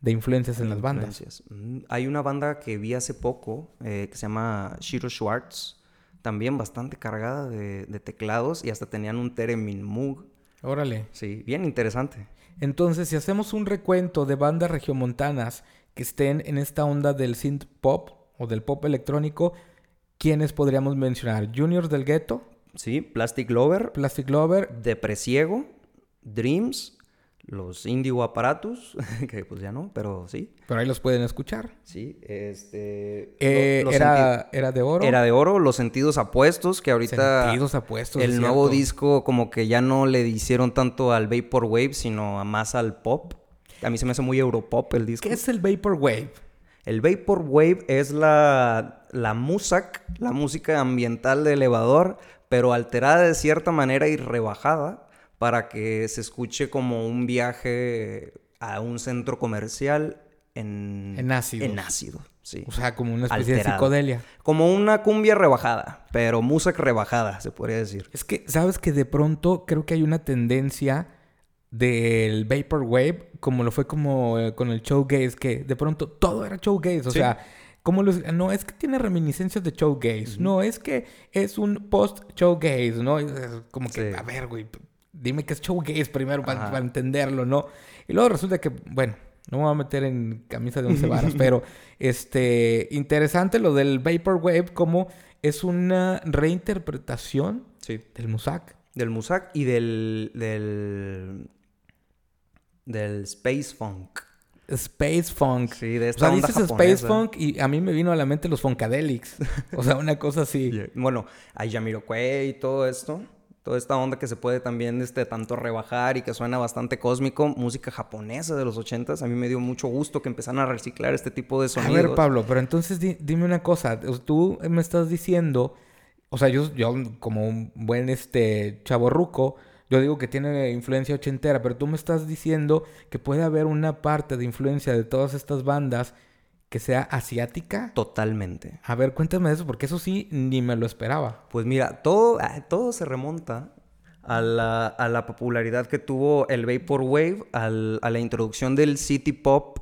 B: de influencias en las bandas.
C: Influencias. Mm, Hay una banda que vi hace poco eh, que se llama Shiro Schwartz. También bastante cargada de, de teclados y hasta tenían un Theremin Moog.
B: Órale.
C: Sí, bien interesante.
B: Entonces, si hacemos un recuento de bandas regiomontanas que estén en esta onda del synth pop o del pop electrónico, ¿quiénes podríamos mencionar? Juniors del Ghetto,
C: Sí, Plastic Lover,
B: Plastic Lover,
C: Depresiego, Dreams, los Indigo Apparatus, <laughs> que pues ya no, pero sí.
B: pero ahí los pueden escuchar.
C: Sí, este...
B: Eh,
C: lo-
B: era, era de oro.
C: Era de oro, los sentidos apuestos, que ahorita
B: Sentidos apuestos.
C: el nuevo disco como que ya no le hicieron tanto al Vaporwave, sino a más al pop. A mí se me hace muy europop el disco.
B: ¿Qué es el Vaporwave?
C: El Vaporwave es la, la musac, la música ambiental de elevador, pero alterada de cierta manera y rebajada para que se escuche como un viaje a un centro comercial en...
B: En ácido.
C: En ácido, sí.
B: O sea, como una especie de
C: Alterado.
B: psicodelia.
C: Como una cumbia rebajada, pero musac rebajada, se podría decir.
B: Es que, ¿sabes que de pronto creo que hay una tendencia del Vaporwave, como lo fue como eh, con el showgaze, que de pronto todo era showgaze, o
C: Sí.
B: sea, como los, no es que tiene reminiscencias de showgaze, no es que es un post showgaze, ¿no? Como que,
C: Sí.
B: a ver, güey, dime que es showgaze primero para, entenderlo, ¿no? Y luego resulta que, bueno, no me voy a meter en camisa de once <laughs> varas, pero este, interesante lo del Vaporwave, como es una reinterpretación
C: Sí.
B: del Musak.
C: Del musac y del... del... del space funk.
B: Space Funk.
C: Sí, de
B: o
C: esta
B: sea,
C: onda
B: dices
C: japonesa.
B: Space Funk y a mí me vino a la mente los Funkadelics. O sea, una cosa así. <laughs>
C: Bueno, hay Jamiroquai y todo esto. Toda esta onda que se puede también este, tanto rebajar y que suena bastante cósmico. Música japonesa de los ochentas. A mí me dio mucho gusto que empezaran a reciclar este tipo de
B: A
C: sonidos.
B: ver, Pablo, pero entonces di- dime una cosa. Tú me estás diciendo, o sea, yo, yo como un buen este chaborruco, yo digo que tiene influencia ochentera, pero tú me estás diciendo que puede haber una parte de influencia de todas estas bandas que sea asiática.
C: Totalmente.
B: A ver, cuéntame eso, porque eso sí ni me lo esperaba.
C: Pues mira, todo, ah, todo se remonta a la, a la popularidad que tuvo el Vaporwave, al, a la introducción del City Pop,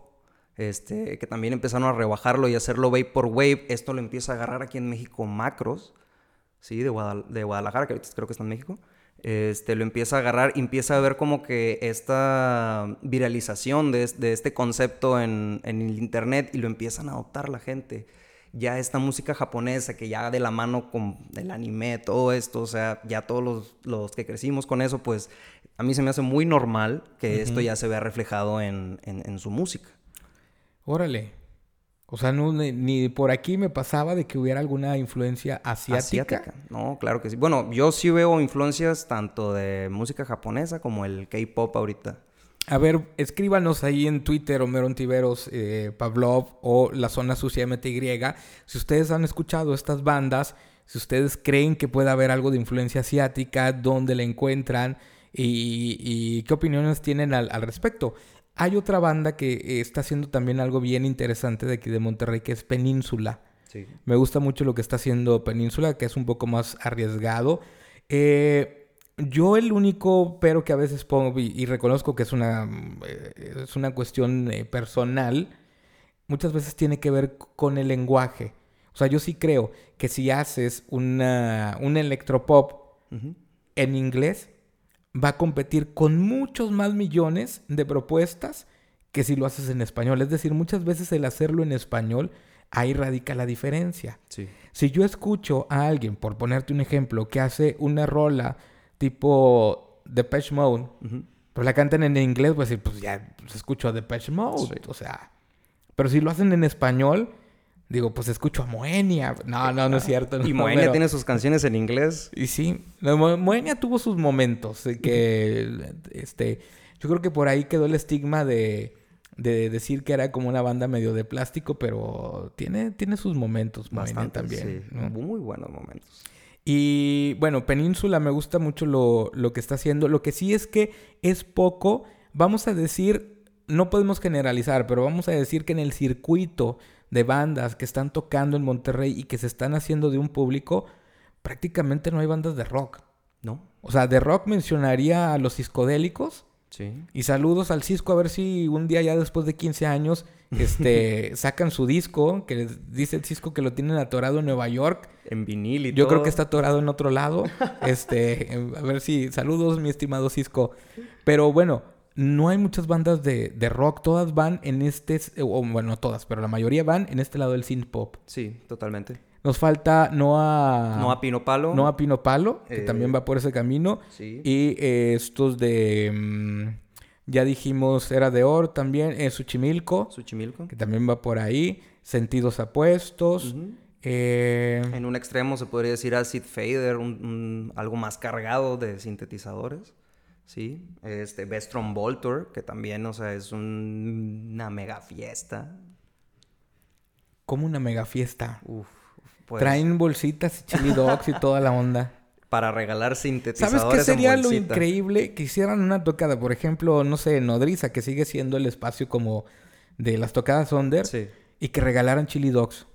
C: este, que también empezaron a rebajarlo y hacerlo Vaporwave. Esto lo empieza a agarrar aquí en México Macros, ¿sí? De, Guadal- de Guadalajara, que ahorita creo que está en México. Este, lo empieza a agarrar y empieza a ver como que esta viralización de, es- de este concepto en, en el internet y lo empiezan a adoptar la gente ya esta música japonesa que ya de la mano con el anime, todo esto, o sea, ya todos los, los que crecimos con eso, pues a mí se me hace muy normal que esto ya se vea reflejado en, en- en su música.
B: Órale. O sea, no, ni, ni por aquí me pasaba de que hubiera alguna influencia asiática.
C: No, claro que sí. Bueno, yo sí veo influencias tanto de música japonesa como el K-pop ahorita.
B: A ver, escríbanos ahí en Twitter, Homero Ontiveros, eh, Pavlov o La Zona Sucia MTY. Si ustedes han escuchado estas bandas, si ustedes creen que puede haber algo de influencia asiática, dónde la encuentran y, y qué opiniones tienen al, al respecto. Hay otra banda que está haciendo también algo bien interesante de aquí de Monterrey, que es Península.
C: Sí.
B: Me gusta mucho lo que está haciendo Península, que es un poco más arriesgado. Eh, yo el único pero que a veces pongo, y, y reconozco que es una, eh, es una cuestión eh, personal, muchas veces tiene que ver con el lenguaje. O sea, yo sí creo que si haces una, un electropop en inglés, va a competir con muchos más millones de propuestas que si lo haces en español. Es decir, muchas veces el hacerlo en español, ahí radica la diferencia.
C: Sí.
B: Si yo escucho a alguien, por ponerte un ejemplo, que hace una rola tipo Depeche Mode,
C: Ujú.
B: pero la cantan en inglés, pues, decir, pues ya pues, escucho a Depeche Mode.
C: Sí.
B: O sea, pero si lo hacen en español, digo, pues escucho a Moenia. No, no, no es cierto.
C: Y Moenia
B: pero-
C: tiene sus canciones en inglés.
B: y sí, Mo- Moenia tuvo sus momentos. eh, que, este, yo creo que por ahí quedó el estigma de, de decir que era como una banda medio de plástico, pero tiene, tiene sus momentos, Moenia
C: Bastante
B: también.
C: sí.
B: ¿no?
C: Muy buenos momentos.
B: Y bueno, Península me gusta mucho lo, lo que está haciendo. Lo que sí es que es poco, vamos a decir, no podemos generalizar, pero vamos a decir que en el circuito de bandas que están tocando en Monterrey y que se están haciendo de un público, prácticamente no hay bandas de rock.
C: ¿No?
B: O sea, de rock mencionaría a los psicodélicos.
C: Sí.
B: Y saludos al Cisco a ver si un día ya después de 15 años este, <laughs> sacan su disco, que dice el Cisco que lo tienen atorado en Nueva York.
C: En vinil y
B: Yo
C: todo.
B: creo que está atorado en otro lado. <laughs> Este, a ver si. Saludos, mi estimado Cisco. Pero bueno, no hay muchas bandas de, de rock. Todas van en este. O bueno, no todas, pero la mayoría van en este lado del synth pop.
C: Sí, totalmente.
B: Nos falta Noah.
C: No a Pino Palo.
B: Noah Pino Palo, que
C: Eh,
B: también va por ese camino.
C: Sí.
B: Y eh, estos de. mm, ya dijimos, era de Or también. Eh, Suchimilco,
C: Suchimilco.
B: que también va por ahí. Sentidos apuestos. Eh,
C: En un extremo se podría decir Acid Fader, un, un- algo más cargado de sintetizadores. Sí. Este, Bestrom Voltor, que también, o sea, es un- una mega fiesta.
B: como una mega fiesta.
C: Uf. Pues,
B: Traen bolsitas y chili dogs y <laughs> toda la onda.
C: Para regalar sintetizadores
B: ¿Sabes qué
C: en
B: sería lo increíble? Que hicieran una tocada, por ejemplo, no sé, Nodriza, que sigue siendo el espacio como de las tocadas under,
C: Sí.
B: y que regalaran chili dogs.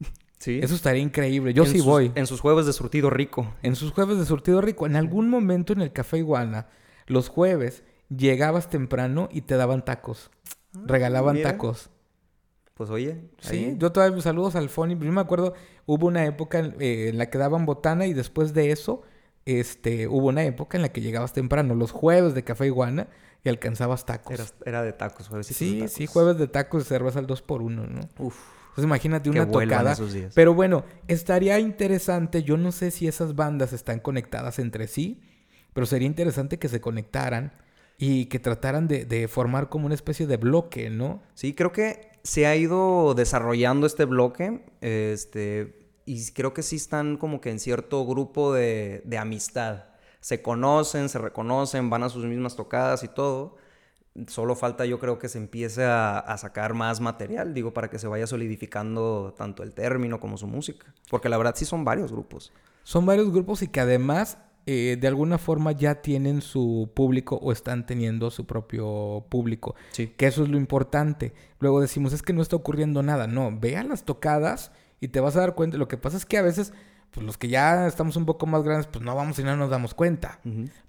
B: <laughs>
C: Sí.
B: Eso estaría increíble. Yo
C: En
B: sí
C: sus-
B: voy.
C: En sus jueves de surtido rico.
B: En sus jueves de surtido rico, en algún momento en el Café Iguana, los jueves llegabas temprano y te daban tacos. Regalaban
C: Ah, mira.
B: tacos.
C: Pues oye.
B: Sí,
C: ahí-
B: yo todavía saludos al Fony. Yo me acuerdo, hubo una época eh, en la que daban botana y después de eso, este, hubo una época en la que llegabas temprano, los jueves de Café Iguana, y alcanzabas tacos.
C: Era, era de tacos, jueves.
B: sí, sí, jueves de tacos y cerveza al 2 por 1 ¿no?
C: Uf.
B: Entonces imagínate
C: Que
B: una tocada.
C: esos días.
B: Pero bueno, estaría interesante, yo no sé si esas bandas están conectadas entre sí, pero sería interesante que se conectaran y que trataran de, de formar como una especie de bloque, ¿no?
C: Sí, creo que se ha ido desarrollando este bloque. Este. Y creo que sí están como que en cierto grupo de, de amistad. Se conocen, se reconocen, van a sus mismas tocadas y todo. Solo falta, yo creo que se empiece a, a sacar más material, digo, para que se vaya solidificando tanto el término como su música. Porque la verdad sí son varios grupos.
B: Son varios grupos y que además eh, de alguna forma ya tienen su público o están teniendo su propio público.
C: Sí.
B: Que eso es lo importante. Luego decimos, es que no está ocurriendo nada. No, ve a las tocadas y te vas a dar cuenta. Lo que pasa es que a veces, pues los que ya estamos un poco más grandes, pues no vamos y no nos damos cuenta.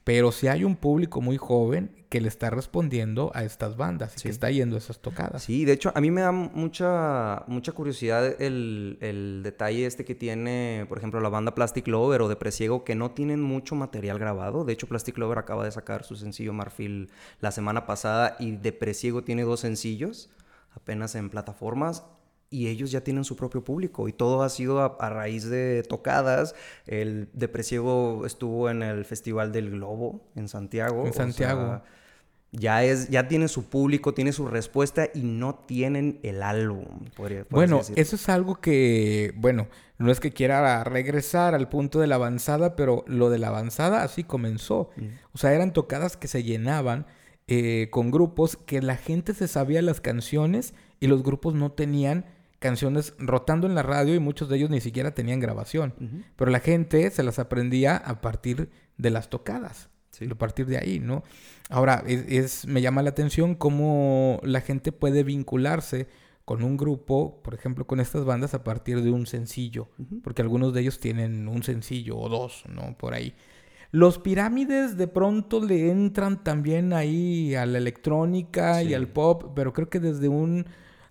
B: Pero si hay un público muy joven que le está respondiendo a estas bandas y
C: Sí.
B: que está yendo a esas tocadas.
C: Sí, de hecho, a mí me da mucha, mucha curiosidad el, el detalle este que tiene, por ejemplo, la banda Plastic Lover o de Presiego, que no tienen mucho material grabado. De hecho, Plastic Lover acaba de sacar su sencillo Marfil la semana pasada y de Presiego tiene dos sencillos, apenas en plataformas. Y ellos ya tienen su propio público y todo ha sido a, a raíz de tocadas. El de Presiego estuvo en el Festival del Globo en Santiago.
B: En
C: o sea,
B: Santiago.
C: Ya, es, ya tiene su público, tiene su respuesta y no tienen el álbum. Podría,
B: Bueno, eso es algo que, bueno, no es que quiera regresar al punto de la avanzada, pero lo de la avanzada así comenzó. O sea, eran tocadas que se llenaban eh, con grupos que la gente se sabía las canciones y los grupos no tenían canciones rotando en la radio y muchos de ellos ni siquiera tenían grabación. Pero la gente se las aprendía a partir de las tocadas.
C: Sí.
B: A partir de ahí, ¿no? Ahora, es, es- me llama la atención cómo la gente puede vincularse con un grupo, por ejemplo, con estas bandas a partir de un sencillo. Porque algunos de ellos tienen un sencillo o dos, ¿no? Por ahí. Los pirámides de pronto le entran también ahí a la electrónica y al pop, pero creo que desde un,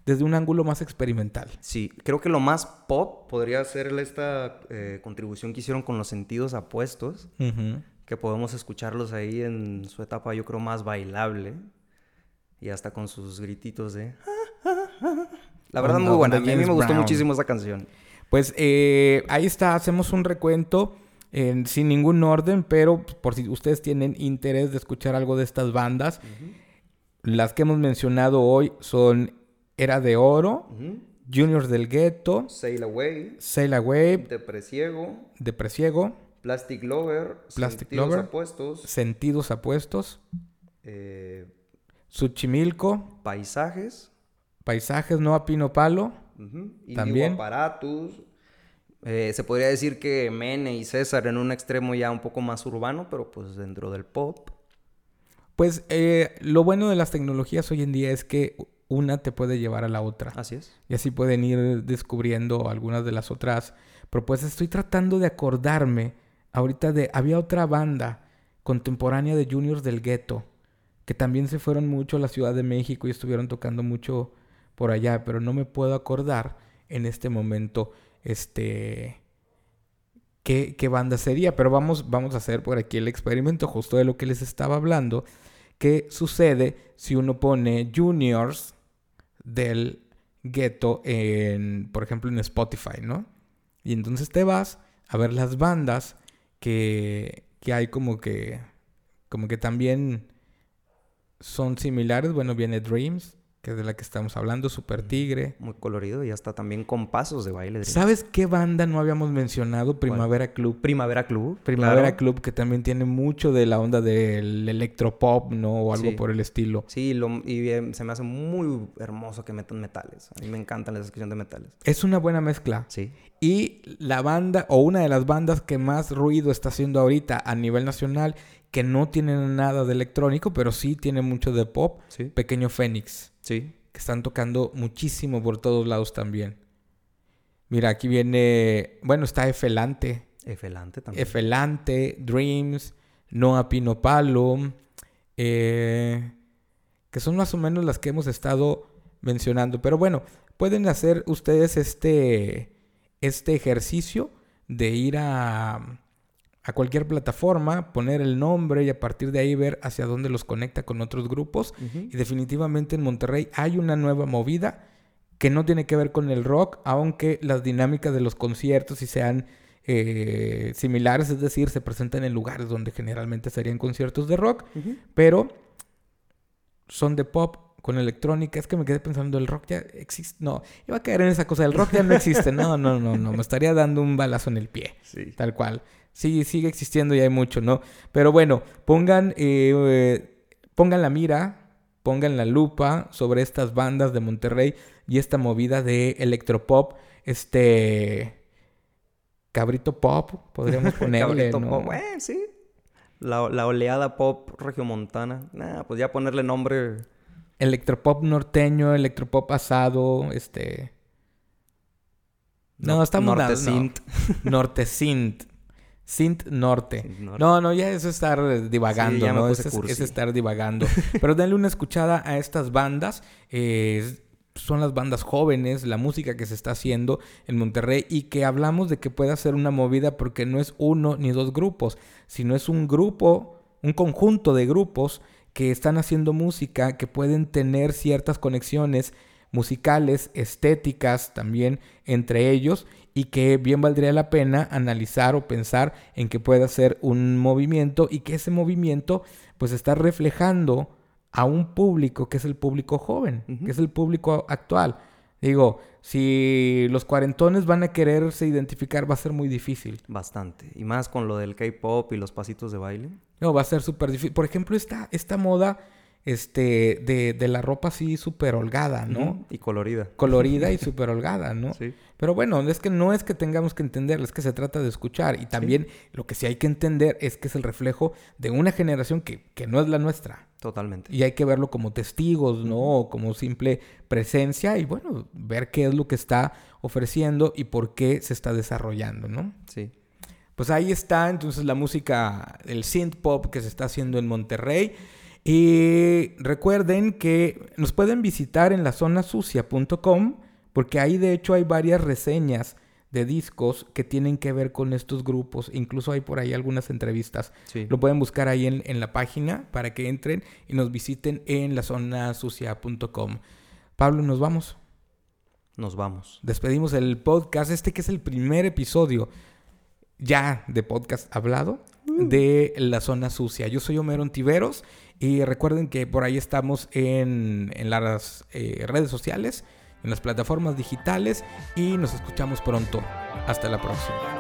B: desde un ángulo más experimental.
C: Sí, creo que lo más pop podría ser esta eh, contribución que hicieron con los sentidos apuestos, que podemos escucharlos ahí en su etapa, yo creo, más bailable. Y hasta con sus grititos de... La verdad,
B: Onda-
C: muy buena. A mí, a mí me gustó muchísimo esa canción.
B: Pues eh, ahí está, hacemos un recuento en- sin ningún orden, pero por si ustedes tienen interés de escuchar algo de estas bandas, las que hemos mencionado hoy son Era de Oro,
C: Ujú.
B: Juniors del Gueto,
C: Sail Away,
B: Sail Away,
C: De Presiego,
B: De Presiego,
C: Plastic Lover,
B: Plastic
C: Sentidos
B: Lover.
C: Apuestos,
B: Sentidos Apuestos,
C: eh,
B: Suchimilco,
C: Paisajes,
B: Paisajes No a Pino Palo,
C: ujú, Indigo
B: También.
C: Apparatus. Eh, se podría decir que Mene y César en un extremo ya un poco más urbano, pero pues dentro del pop.
B: Pues eh, lo bueno de las tecnologías hoy en día es que una te puede llevar a la otra.
C: Así es.
B: Y así pueden ir descubriendo algunas de las otras propuestas. Estoy tratando de acordarme ahorita de... Había otra banda contemporánea de Juniors del Gueto que también se fueron mucho a la Ciudad de México y estuvieron tocando mucho por allá, pero no me puedo acordar en este momento este qué, qué banda sería, pero vamos vamos a hacer por aquí el experimento justo de lo que les estaba hablando, qué sucede si uno pone Juniors del gueto en, por ejemplo, en Spotify, ¿no? Y entonces te vas a ver las bandas que, que hay como que, como que también son similares. Bueno, viene Dreams, que es de la que estamos hablando, Super Tigre.
C: Muy colorido y hasta también con pasos de baile.
B: ¿Sabes qué banda no habíamos mencionado? Primavera Club.
C: Primavera Club.
B: Primavera
C: claro.
B: Club, que también tiene mucho de la onda del electropop, ¿no? O algo
C: Sí.
B: por el estilo.
C: Sí, lo- y eh, se me hace muy hermoso que metan metales. A mí me encantan las sección de metales.
B: Es una buena mezcla.
C: Sí.
B: Y la banda, o una de las bandas que más ruido está haciendo ahorita a nivel nacional, que no tienen nada de electrónico, pero sí tiene mucho de pop,
C: Sí.
B: Pequeño Fénix,
C: Sí.
B: que están tocando muchísimo por todos lados también. Mira, aquí viene, bueno, está Efelante,
C: Efelante también.
B: Efelante, Dreams, Noa Pino Palo, eh, que son más o menos las que hemos estado mencionando. Pero bueno, pueden hacer ustedes este, este ejercicio de ir a, a cualquier plataforma, poner el nombre y a partir de ahí ver hacia dónde los conecta con otros grupos. Y definitivamente en Monterrey hay una nueva movida que no tiene que ver con el rock, aunque las dinámicas de los conciertos sí sean eh, similares, es decir, se presentan en lugares donde generalmente serían conciertos de rock, pero son de pop con electrónica. Es que me quedé pensando, el rock ya existe. No, iba a caer en esa cosa, el rock ya no existe. No, no, no, no, me estaría dando un balazo en el pie.
C: Sí.
B: Tal cual. Sí, sigue existiendo y hay mucho, ¿no? Pero bueno, pongan, eh, eh, pongan la mira, pongan la lupa sobre estas bandas de Monterrey y esta movida de electropop, este cabrito pop, podríamos <laughs> ponerle,
C: Cabrito
B: ¿no?
C: pop. Eh, sí. La, la oleada pop regiomontana. Nah, pues ya ponerle nombre.
B: Electropop norteño, electropop asado, este... No, estamos <laughs>
C: Norte
B: dando- no. Norte Synth. Synth Norte.
C: Norte.
B: No, no, ya eso es estar divagando,
C: Sí,
B: ¿no? es,
C: cursi.
B: es estar divagando. <laughs> Pero denle una escuchada a estas bandas. eh, son las bandas jóvenes, la música que se está haciendo en Monterrey y que hablamos de que pueda ser una movida porque no es uno ni dos grupos, sino es un grupo, un conjunto de grupos que están haciendo música, que pueden tener ciertas conexiones musicales, estéticas también entre ellos y que bien valdría la pena analizar o pensar en que pueda ser un movimiento y que ese movimiento pues está reflejando
D: a un público que es el público joven, que es el público actual. Digo, si los cuarentones van a quererse identificar, va a ser muy difícil.
C: Bastante. Y más con lo del K-pop y los pasitos de baile.
D: No, va a ser súper difícil. Por ejemplo, esta, esta moda este, de, de la ropa así súper holgada, ¿no?
C: Y colorida.
D: Colorida y <laughs> súper holgada, ¿no?
C: Sí.
D: Pero bueno, es que no es que tengamos que entender, es que se trata de escuchar. Y también lo que sí hay que entender es que es el reflejo de una generación que, que no es la nuestra.
C: Totalmente.
D: Y hay que verlo como testigos, ¿no? O como simple presencia y bueno, ver qué es lo que está ofreciendo y por qué se está desarrollando, ¿no?
C: Sí.
D: Pues ahí está entonces la música, el synth pop que se está haciendo en Monterrey. Y recuerden que nos pueden visitar en la sucia.com porque ahí de hecho hay varias reseñas de discos que tienen que ver con estos grupos. Incluso hay por ahí algunas entrevistas.
C: Sí.
D: Lo pueden buscar ahí en, en, la página para que entren y nos visiten en la sucia.com. Pablo, nos vamos.
C: Nos vamos.
D: Despedimos el podcast, este que es el primer episodio ya de podcast hablado de la zona sucia. Yo soy Homero Ontiveros y recuerden que por ahí estamos en, en las eh, redes sociales, en las plataformas digitales y nos escuchamos pronto. Hasta la próxima.